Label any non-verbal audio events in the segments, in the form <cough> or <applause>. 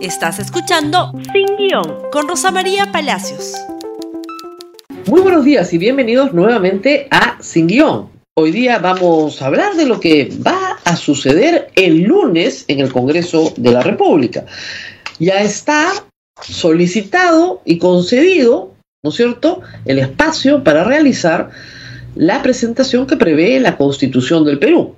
Estás escuchando Sin Guión con Rosa María Palacios. Muy buenos días y bienvenidos nuevamente a Sin Guión. Hoy día vamos a hablar de lo que va a suceder el lunes en el Congreso de la República. Ya está solicitado y concedido, ¿no es cierto?, el espacio para realizar la presentación que prevé la Constitución del Perú.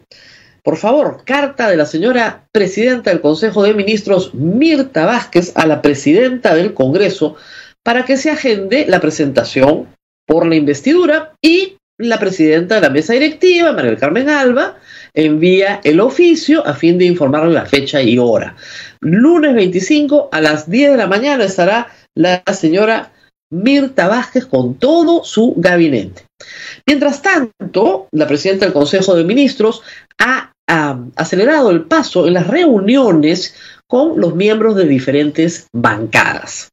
Por favor, carta de la señora presidenta del Consejo de Ministros, Mirta Vázquez, a la presidenta del Congreso para que se agende la presentación por la investidura y la presidenta de la mesa directiva, María Carmen Alba, envía el oficio a fin de informarle la fecha y hora. Lunes 25 a las 10 de la mañana estará la señora Mirta Vázquez con todo su gabinete. Mientras tanto, la presidenta del Consejo de Ministros ha, acelerado el paso en las reuniones con los miembros de diferentes bancadas.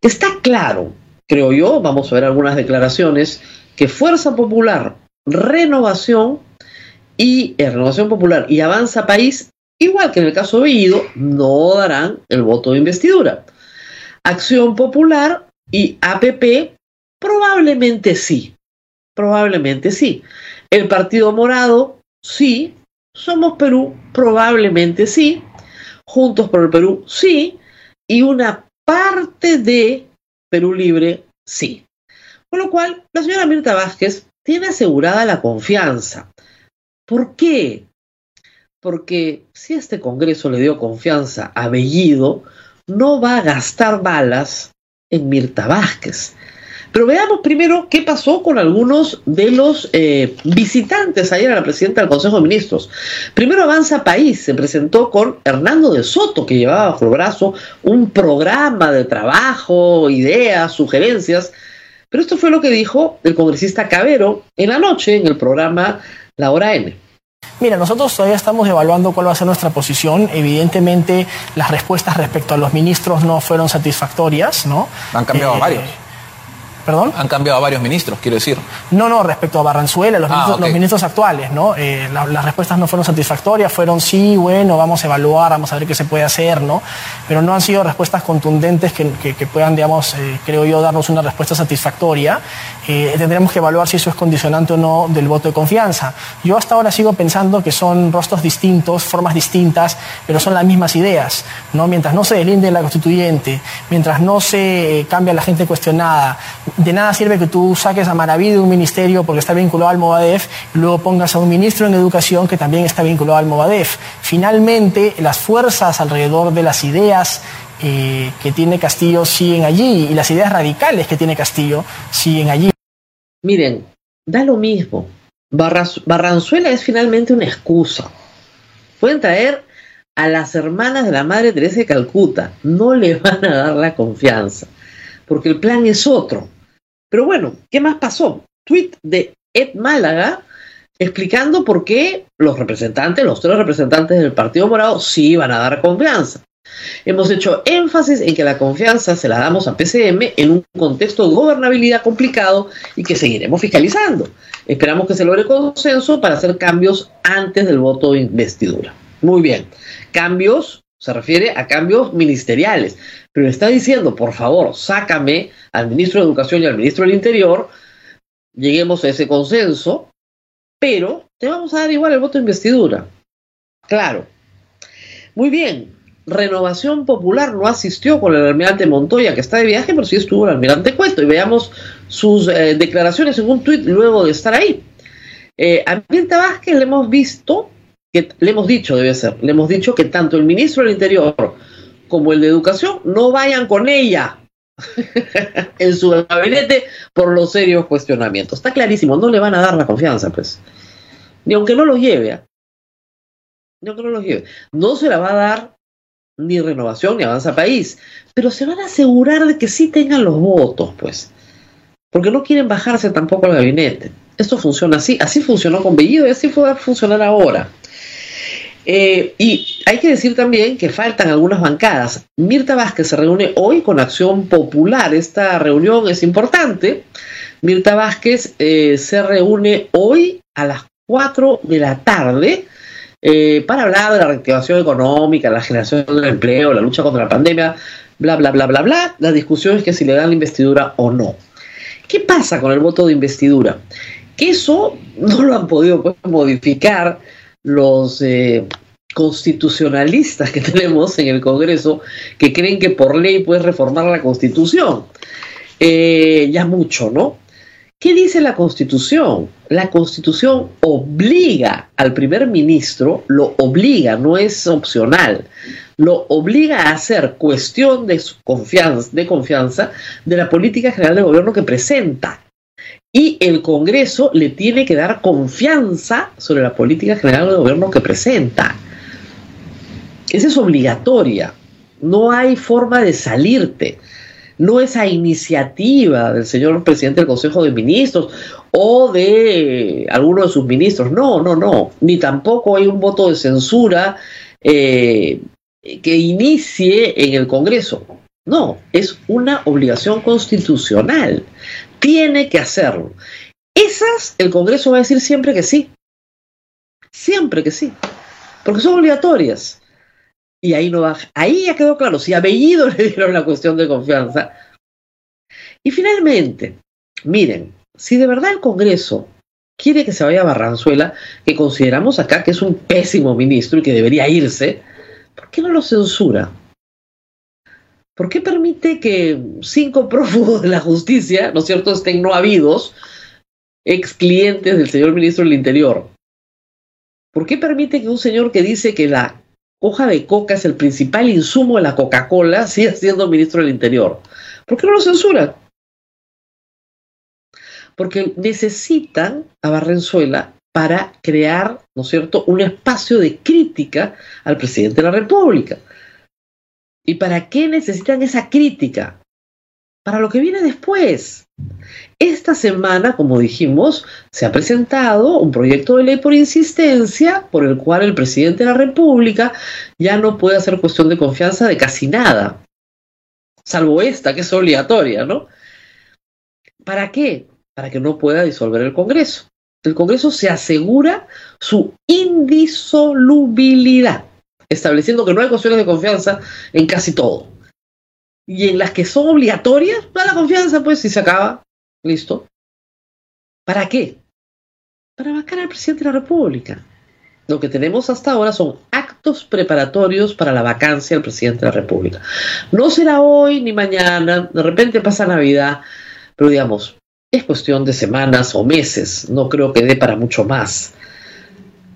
Está claro, creo yo, vamos a ver algunas declaraciones, que Fuerza Popular, Renovación y eh, Renovación Popular y Avanza País, igual que en el caso de Bellido, no darán el voto de investidura. Acción Popular y APP probablemente sí, probablemente sí. El Partido Morado sí, Somos Perú probablemente sí, Juntos por el Perú sí, y una parte de Perú Libre sí. Con lo cual, la señora Mirta Vázquez tiene asegurada la confianza. ¿Por qué? Porque si este Congreso le dio confianza a Bellido, no va a gastar balas en Mirta Vázquez. Pero veamos primero qué pasó con algunos de los eh, visitantes ayer a la presidenta del Consejo de Ministros. Primero Avanza País se presentó con Hernando de Soto, que llevaba bajo el brazo un programa de trabajo, ideas, sugerencias. Pero esto fue lo que dijo el congresista Cabero en la noche en el programa La Hora N. Mira, nosotros todavía estamos evaluando cuál va a ser nuestra posición. Evidentemente, las respuestas respecto a los ministros no fueron satisfactorias, ¿no? Han cambiado Eh, varios. ¿Perdón? Han cambiado a varios ministros, quiero decir. No, no, respecto a Barranzuela, los, Ah, ministros, ok. los ministros actuales, ¿no? Eh, la- las respuestas no fueron satisfactorias, fueron sí, bueno, vamos a evaluar, vamos a ver qué se puede hacer, ¿no? Pero no han sido respuestas contundentes que, que- que puedan, digamos, eh, creo yo, darnos una respuesta satisfactoria. Eh, tendremos que evaluar si eso es condicionante o no del voto de confianza. Yo hasta ahora sigo pensando que son rostros distintos, formas distintas, pero son las mismas ideas, ¿no? Mientras no se deslinde la constituyente, mientras no se cambia la gente cuestionada, de nada sirve que tú saques a Maraví de un ministerio porque está vinculado al Movadef y luego pongas a un ministro en educación que también está vinculado al Movadef. Finalmente, las fuerzas alrededor de las ideas eh, que tiene Castillo siguen allí y las ideas radicales que tiene Castillo siguen allí. Miren, da lo mismo. Barranzuela es finalmente una excusa. Pueden traer a las hermanas de la Madre Teresa de Calcuta. No le van a dar la confianza, porque el plan es otro. Pero bueno, ¿qué más pasó? Tweet de Ed Málaga explicando por qué los representantes, los tres representantes del Partido Morado, sí iban a dar confianza. Hemos hecho énfasis en que la confianza se la damos a PCM en un contexto de gobernabilidad complicado y que seguiremos fiscalizando. Esperamos que se logre consenso para hacer cambios antes del voto de investidura. Muy bien. Cambios se refiere a cambios ministeriales, pero está diciendo, por favor, sácame al ministro de Educación y al ministro del Interior, lleguemos a ese consenso, pero te vamos a dar igual el voto de investidura. Claro. Muy bien. Renovación Popular no asistió con el almirante Montoya, que está de viaje, pero sí estuvo el almirante Cueto. Y veamos sus eh, declaraciones en un tuit luego de estar ahí. Eh, a Mirta Vázquez le hemos visto, que le hemos dicho, debe ser, le hemos dicho que tanto el ministro del Interior como el de Educación no vayan con ella <laughs> en su gabinete por los serios cuestionamientos. Está clarísimo, no le van a dar la confianza, pues. Ni aunque no los lleve, ¿ah? ni aunque no los lleve. No se la va a dar ni Renovación ni Avanza País, pero se van a asegurar de que sí tengan los votos, pues. Porque no quieren bajarse tampoco al gabinete. Esto funciona así, así funcionó con Bellido y así puede funcionar ahora. Eh, y hay que decir también que faltan algunas bancadas. Mirta Vázquez se reúne hoy con Acción Popular. Esta reunión es importante. Mirta Vázquez eh, se reúne hoy a las 4 de la tarde eh, para hablar de la reactivación económica, la generación del empleo, la lucha contra la pandemia, bla, bla, bla, bla, bla. La discusión es que si le dan la investidura o no. ¿Qué pasa con el voto de investidura? Que eso no lo han podido pues, modificar los eh, constitucionalistas que <laughs> tenemos en el Congreso que creen que por ley puedes reformar la Constitución. Eh, ya mucho, ¿no? ¿Qué dice la Constitución? La Constitución obliga al primer ministro, lo obliga, no es opcional, lo obliga a hacer cuestión de, confianza, de confianza de la política general de gobierno que presenta. Y el Congreso le tiene que dar confianza sobre la política general de gobierno que presenta. Esa es obligatoria. No hay forma de salirte. No es a iniciativa del señor presidente del Consejo de Ministros o de alguno de sus ministros. No, no, no. Ni tampoco hay un voto de censura eh, que inicie en el Congreso. No, es una obligación constitucional. Tiene que hacerlo. Esas el Congreso va a decir siempre que sí. Siempre que sí. Porque son obligatorias. Y ahí no va. Ahí ya quedó claro. Si a Bellido <laughs> le dieron la cuestión de confianza. Y finalmente, miren, si de verdad el Congreso quiere que se vaya a Barranzuela, que consideramos acá que es un pésimo ministro y que debería irse, ¿por qué no lo censura? ¿Por qué permite que cinco <laughs> prófugos de la justicia, ¿no es cierto?, estén no habidos, ex clientes del señor ministro del Interior? ¿Por qué permite que un señor que dice que la hoja de coca es el principal insumo de la Coca-Cola <laughs> siga siendo ministro del Interior? ¿Por qué no lo censura? Porque necesitan a Barrenzuela para crear, ¿no es cierto?, un espacio de crítica al presidente de la República. ¿Y para qué necesitan esa crítica? Para lo que viene después. Esta semana, como dijimos, se ha presentado un proyecto de ley por insistencia por el cual el presidente de la República ya no puede hacer cuestión de confianza de casi nada, salvo esta, que es obligatoria, ¿no? ¿Para qué? Para que no pueda disolver el Congreso el Congreso se asegura su indisolubilidad, estableciendo que no hay cuestiones de confianza en casi todo. Y en las que son obligatorias, da la confianza, pues, si se acaba, listo. ¿Para qué? Para vacar al presidente de la República. Lo que tenemos hasta ahora son actos preparatorios para la vacancia del presidente de la República. No será hoy ni mañana, de repente pasa Navidad, pero digamos, es cuestión de semanas o meses, no creo que dé para mucho más.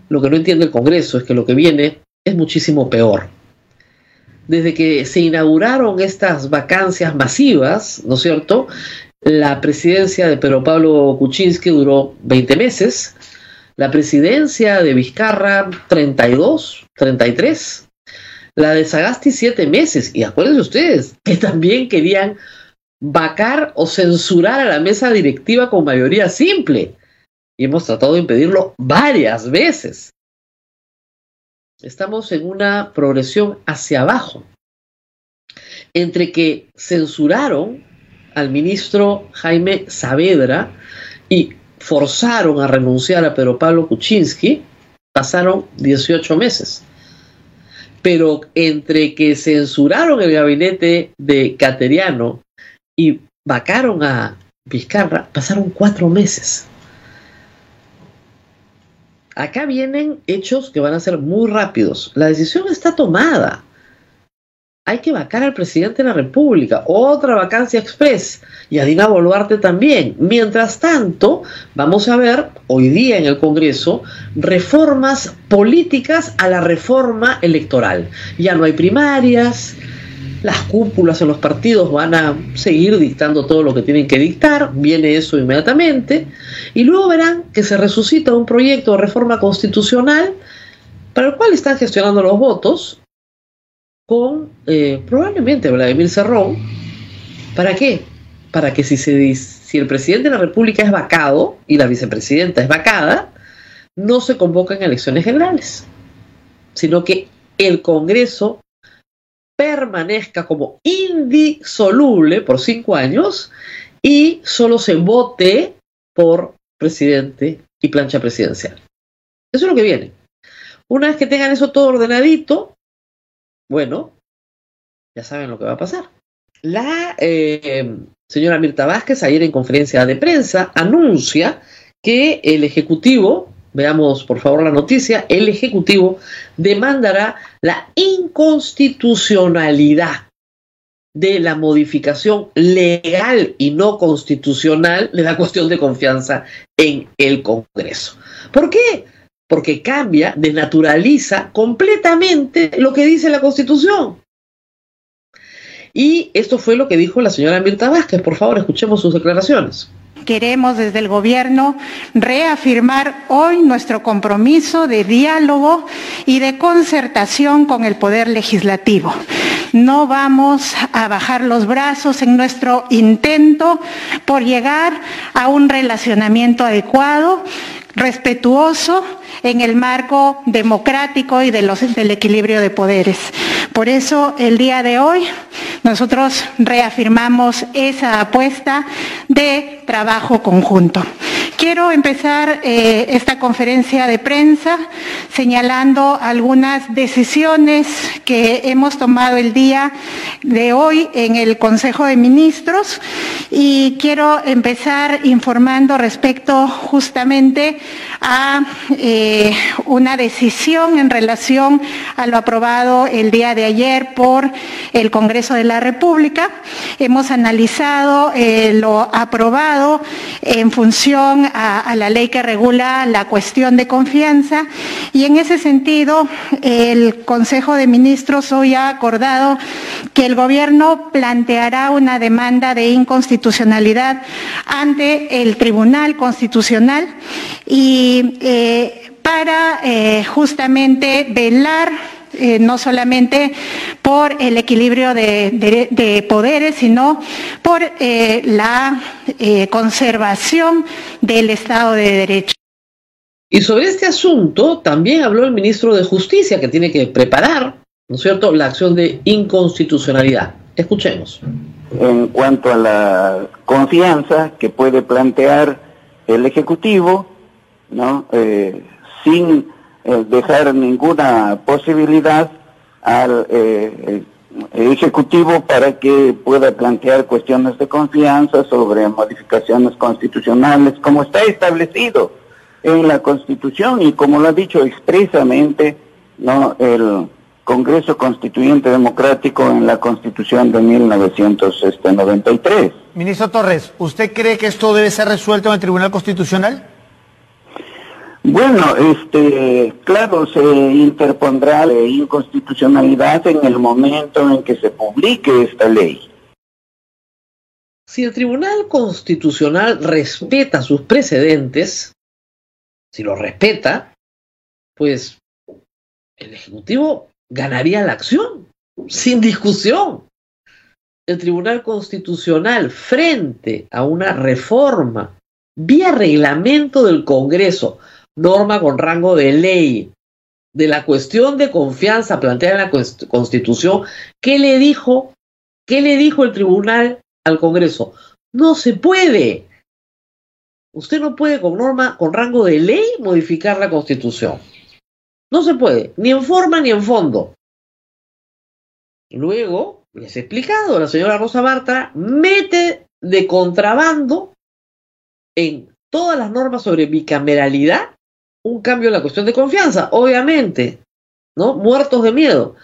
Lo que no entiende el Congreso es que lo que viene es muchísimo peor. Desde que se inauguraron estas vacancias masivas, ¿no es cierto? La presidencia de Pedro Pablo Kuczynski duró 20 meses, la presidencia de Vizcarra 32, 33, la de Sagasti 7 meses, y acuérdense ustedes que también querían vacar o censurar a la mesa directiva con mayoría simple. Y hemos tratado de impedirlo varias veces. Estamos en una progresión hacia abajo. Entre que censuraron al ministro Jaime Saavedra y forzaron a renunciar a Pedro Pablo Kuczynski, pasaron 18 meses. Pero entre que censuraron el gabinete de Cateriano y vacaron a Vizcarra, pasaron cuatro meses. Acá vienen hechos que van a ser muy rápidos. La decisión está tomada. Hay que vacar al presidente de la República. Otra vacancia express. Y a Dina Boluarte también. Mientras tanto, vamos a ver hoy día en el Congreso reformas políticas a la reforma electoral. Ya no hay primarias, las cúpulas en los partidos van a seguir dictando todo lo que tienen que dictar, viene eso inmediatamente, y luego verán que se resucita un proyecto de reforma constitucional para el cual están gestionando los votos con eh, probablemente Vladimir Cerrón. ¿Para qué? Para que si, se, si el presidente de la República es vacado y la vicepresidenta es vacada, no se convocan elecciones generales, sino que el Congreso permanezca como indisoluble por cinco años y solo se vote por presidente y plancha presidencial. Eso es lo que viene. Una vez que tengan eso todo ordenadito, bueno, ya saben lo que va a pasar. La eh, señora Mirta Vázquez ayer en conferencia de prensa anuncia que el Ejecutivo, veamos por favor la noticia, el Ejecutivo demandará la inconstitucionalidad de la modificación legal y no constitucional de la cuestión de confianza en el Congreso. ¿Por qué? Porque cambia, desnaturaliza completamente lo que dice la Constitución. Y esto fue lo que dijo la señora Mirta Vázquez. Por favor, escuchemos sus declaraciones queremos desde el Gobierno reafirmar hoy nuestro compromiso de diálogo y de concertación con el Poder Legislativo. No vamos a bajar los brazos en nuestro intento por llegar a un relacionamiento adecuado, respetuoso en el marco democrático y del equilibrio de poderes. Por eso el día de hoy nosotros reafirmamos esa apuesta de trabajo conjunto. Quiero empezar eh, esta conferencia de prensa señalando algunas decisiones que hemos tomado el día de hoy en el Consejo de Ministros y quiero empezar informando respecto justamente a eh, una decisión en relación a lo aprobado el día de ayer por el Congreso de la República. Hemos analizado eh, lo aprobado en función a, la ley que regula la cuestión de confianza. Y en ese sentido el Consejo de Ministros hoy ha acordado que el Gobierno planteará una demanda de inconstitucionalidad ante el Tribunal Constitucional y eh, para eh, justamente velar eh, no solamente por el equilibrio de, poderes, sino por eh, la eh, conservación del Estado de Derecho. Y sobre este asunto también habló el ministro de Justicia, que tiene que preparar, ¿no es cierto?, la acción de inconstitucionalidad. Escuchemos. En cuanto a la confianza que puede plantear el Ejecutivo, ¿no? sin eh, dejar ninguna posibilidad al eh, Ejecutivo para que pueda plantear cuestiones de confianza sobre modificaciones constitucionales, como está establecido en la Constitución y como lo ha dicho expresamente no el Congreso Constituyente Democrático en la Constitución de 1993. Ministro Torres, ¿usted cree que esto debe ser resuelto en el Tribunal Constitucional? Bueno, este, claro, se interpondrá la inconstitucionalidad en el momento en que se publique esta ley. Si el Tribunal Constitucional respeta sus precedentes, si lo respeta, pues el Ejecutivo ganaría la acción, sin discusión. El Tribunal Constitucional, frente a una reforma vía reglamento del Congreso, norma con rango de ley de la cuestión de confianza planteada en la Constitución, ¿qué le dijo? ¿Qué le dijo el tribunal al Congreso? No se puede. Usted no puede con norma con rango de ley modificar la Constitución. No se puede, ni en forma ni en fondo. Luego, les he explicado, la señora Rosa Marta mete de contrabando en todas las normas sobre bicameralidad un cambio en la cuestión de confianza, obviamente, ¿no? Muertos de miedo.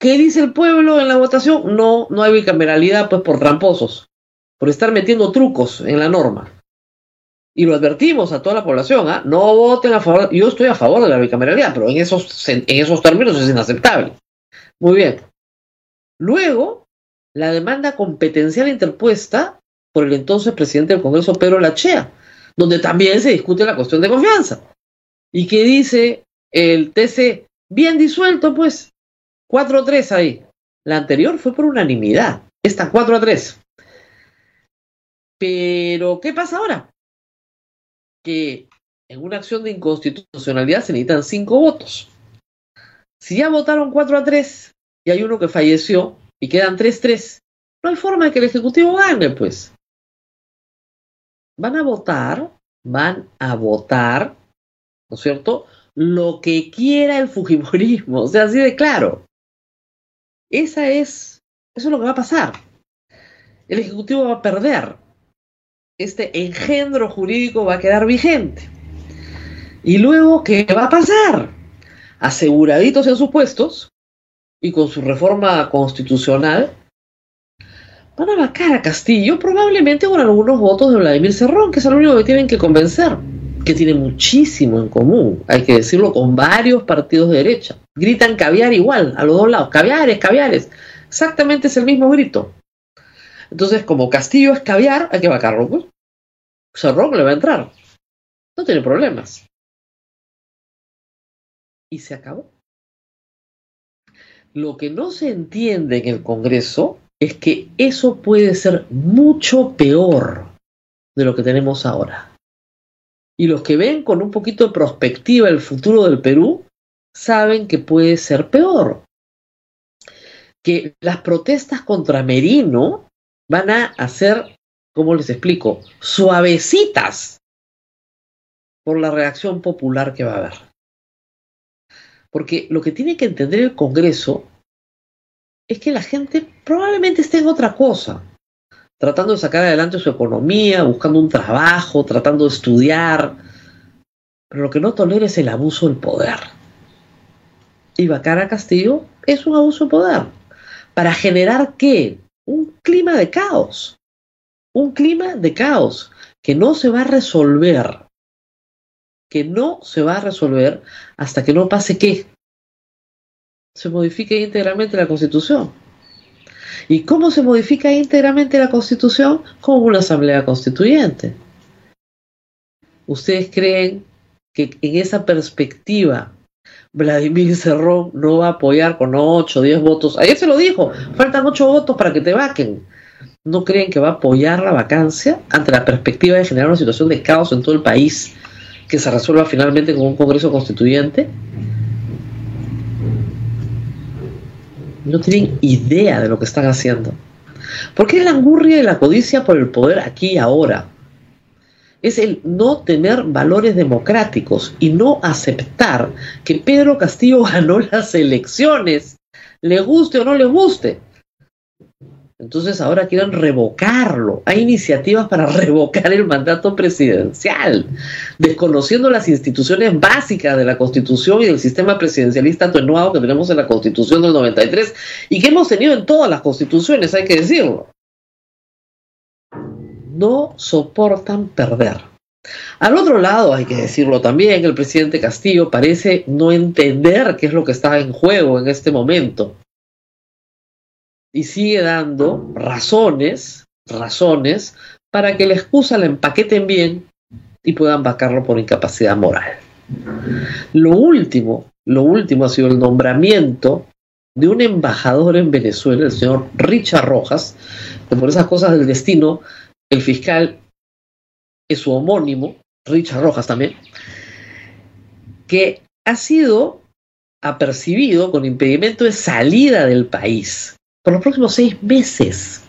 ¿Qué dice el pueblo en la votación? No, no hay bicameralidad, pues por tramposos, por estar metiendo trucos en la norma. Y lo advertimos a toda la población, ¿ah? No voten a favor, yo estoy a favor de la bicameralidad, pero en esos, en esos términos es inaceptable. Muy bien. Luego, la demanda competencial interpuesta por el entonces presidente del Congreso, Pedro Lachea, donde también se discute la cuestión de confianza y que dice el TC, bien disuelto, pues, 4 a 3 ahí. La anterior fue por unanimidad, esta 4 a 3. Pero, ¿qué pasa ahora? Que en una acción de inconstitucionalidad se necesitan 5 votos. Si ya votaron 4 a 3 y hay uno que falleció y quedan 3-3, no hay forma de que el Ejecutivo gane, pues. Van a votar, van a votar ¿no es cierto? lo que quiera el Fujimorismo, o sea, así de claro. Esa es, eso es lo que va a pasar. El Ejecutivo va a perder. Este engendro jurídico va a quedar vigente. Y luego, ¿qué va a pasar? Aseguraditos en sus puestos y con su reforma constitucional, van a vacar a Castillo probablemente con algunos votos de Vladimir Cerrón, que es el único que tienen que convencer, que tiene muchísimo en común, hay que decirlo, con varios partidos de derecha. Gritan caviar igual, a los dos lados, caviares, caviares. Exactamente es el mismo grito. Entonces, como Castillo es caviar, hay que vacarlo, pues. Cerrón le va a entrar. No tiene problemas. Y se acabó. Lo que no se entiende en el Congreso es que eso puede ser mucho peor de lo que tenemos ahora. Y los que ven con un poquito de perspectiva el futuro del Perú saben que puede ser peor. Que las protestas contra Merino van a hacer, ¿cómo les explico? Suavecitas por la reacción popular que va a haber. Porque lo que tiene que entender el Congreso es que la gente probablemente esté en otra cosa, tratando de sacar adelante su economía, buscando un trabajo, tratando de estudiar, pero lo que no tolera es el abuso del poder. Y Bacara Castillo es un abuso de poder. ¿Para generar qué? Un clima de caos. Un clima de caos que no se va a resolver. Que no se va a resolver hasta que no pase qué? se modifique íntegramente la Constitución. ¿Y cómo se modifica íntegramente la Constitución? Con una asamblea constituyente. ¿Ustedes creen que en esa perspectiva Vladimir Cerrón no va a apoyar con 8 o 10 votos? Ayer se lo dijo, faltan 8 votos para que te vaquen. ¿No creen que va a apoyar la vacancia ante la perspectiva de generar una situación de caos en todo el país que se resuelva finalmente con un Congreso constituyente? No tienen idea de lo que están haciendo. Porque es la angurria y la codicia por el poder aquí y ahora. Es el no tener valores democráticos y no aceptar que Pedro Castillo <laughs> ganó las elecciones, le guste o no le guste. Entonces ahora quieren revocarlo. Hay iniciativas para <laughs> revocar el mandato presidencial, desconociendo las instituciones básicas de la Constitución y del sistema presidencialista atenuado que tenemos en la Constitución del 93 y que hemos tenido en todas las constituciones, hay que decirlo. No soportan perder. Al otro lado, hay que decirlo también, el presidente Castillo parece no entender qué es lo que está en juego en este momento y sigue dando razones, razones, para que la excusa la empaqueten bien y puedan vacarlo por incapacidad moral. Lo último, lo último ha sido el nombramiento de un embajador en Venezuela, el señor Richard Rojas, que por esas cosas del destino, el fiscal es su homónimo, Richard Rojas también, que ha sido apercibido con impedimento de salida del país por los próximos seis meses.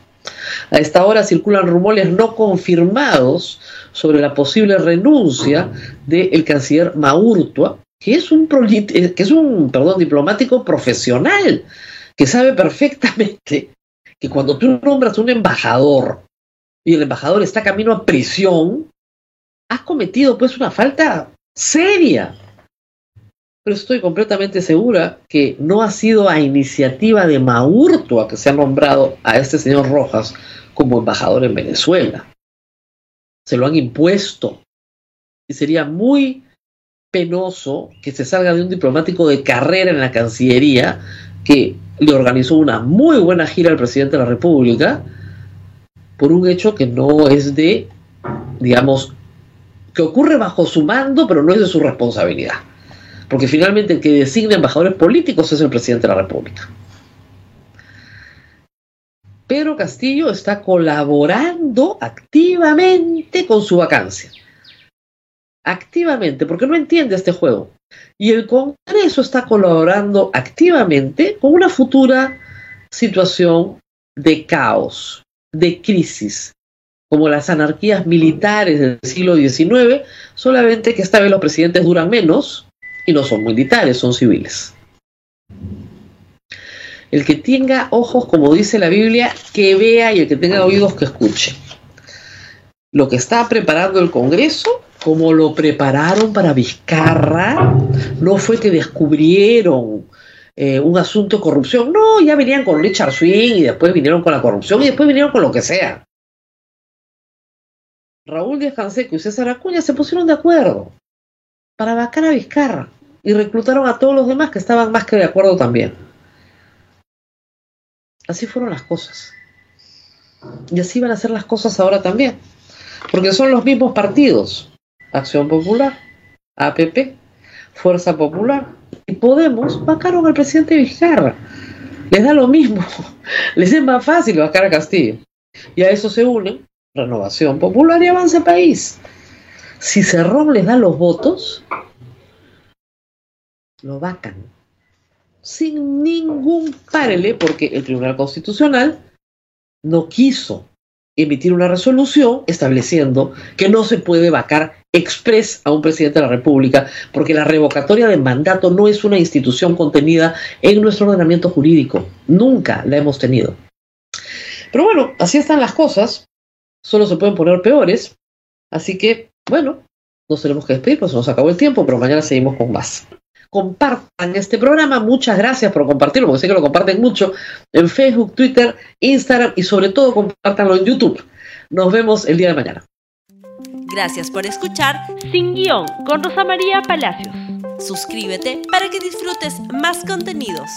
A esta hora circulan rumores no confirmados sobre la posible renuncia del canciller Maurtua, que es un, que es un perdón, diplomático profesional, que sabe perfectamente que cuando tú nombras un embajador y el embajador está camino a prisión, has cometido pues una falta seria pero estoy completamente segura que no ha sido a iniciativa de Maurtua que se ha nombrado a este señor Rojas como embajador en Venezuela. Se lo han impuesto. Y sería muy penoso que se salga de un diplomático de carrera en la Cancillería que le organizó una muy buena gira al presidente de la República por un hecho que no es de, digamos, que ocurre bajo su mando, pero no es de su responsabilidad porque finalmente el que designa embajadores políticos es el presidente de la República. Pedro Castillo está colaborando activamente con su vacancia. Activamente, porque no entiende este juego. Y el Congreso está colaborando activamente con una futura situación de caos, de crisis, como las anarquías militares del siglo XIX, solamente que esta vez los presidentes duran menos Y no son militares, son civiles. El que tenga ojos, como dice la Biblia, que vea y el que tenga oídos, que escuche. Lo que está preparando el Congreso, como lo prepararon para Vizcarra, no fue que descubrieron eh, un asunto de corrupción. No, ya venían con Richard Swing y después vinieron con la corrupción y después vinieron con lo que sea. Raúl Díaz Canseco y César Acuña se pusieron de acuerdo para vacar a Vizcarra y reclutaron a todos los demás que estaban más que de acuerdo también. Así fueron las cosas. Y así van a ser las cosas ahora también. Porque son los mismos partidos. Acción Popular, APP, Fuerza Popular y Podemos vacaron al presidente Vizcarra. Les da lo mismo. <laughs> Les es más fácil vacar a Castillo. Y a eso se unen Renovación Popular y Avance País. Si Cerrón les da los votos, lo vacan. Sin ningún párele, porque el Tribunal Constitucional no quiso emitir una resolución estableciendo que no se puede vacar express a un presidente de la República, porque la revocatoria de mandato no es una institución contenida en nuestro ordenamiento jurídico. Nunca la hemos tenido. Pero bueno, así están las cosas solo se pueden poner peores. Así que, bueno, nos tenemos que despedir, pues nos acabó el tiempo, pero mañana seguimos con más. Compartan este programa, muchas gracias por compartirlo, porque sé que lo comparten mucho en Facebook, Twitter, Instagram y sobre todo compártanlo en YouTube. Nos vemos el día de mañana. Gracias por escuchar Sin Guión con Rosa María Palacios. Suscríbete para que disfrutes más contenidos.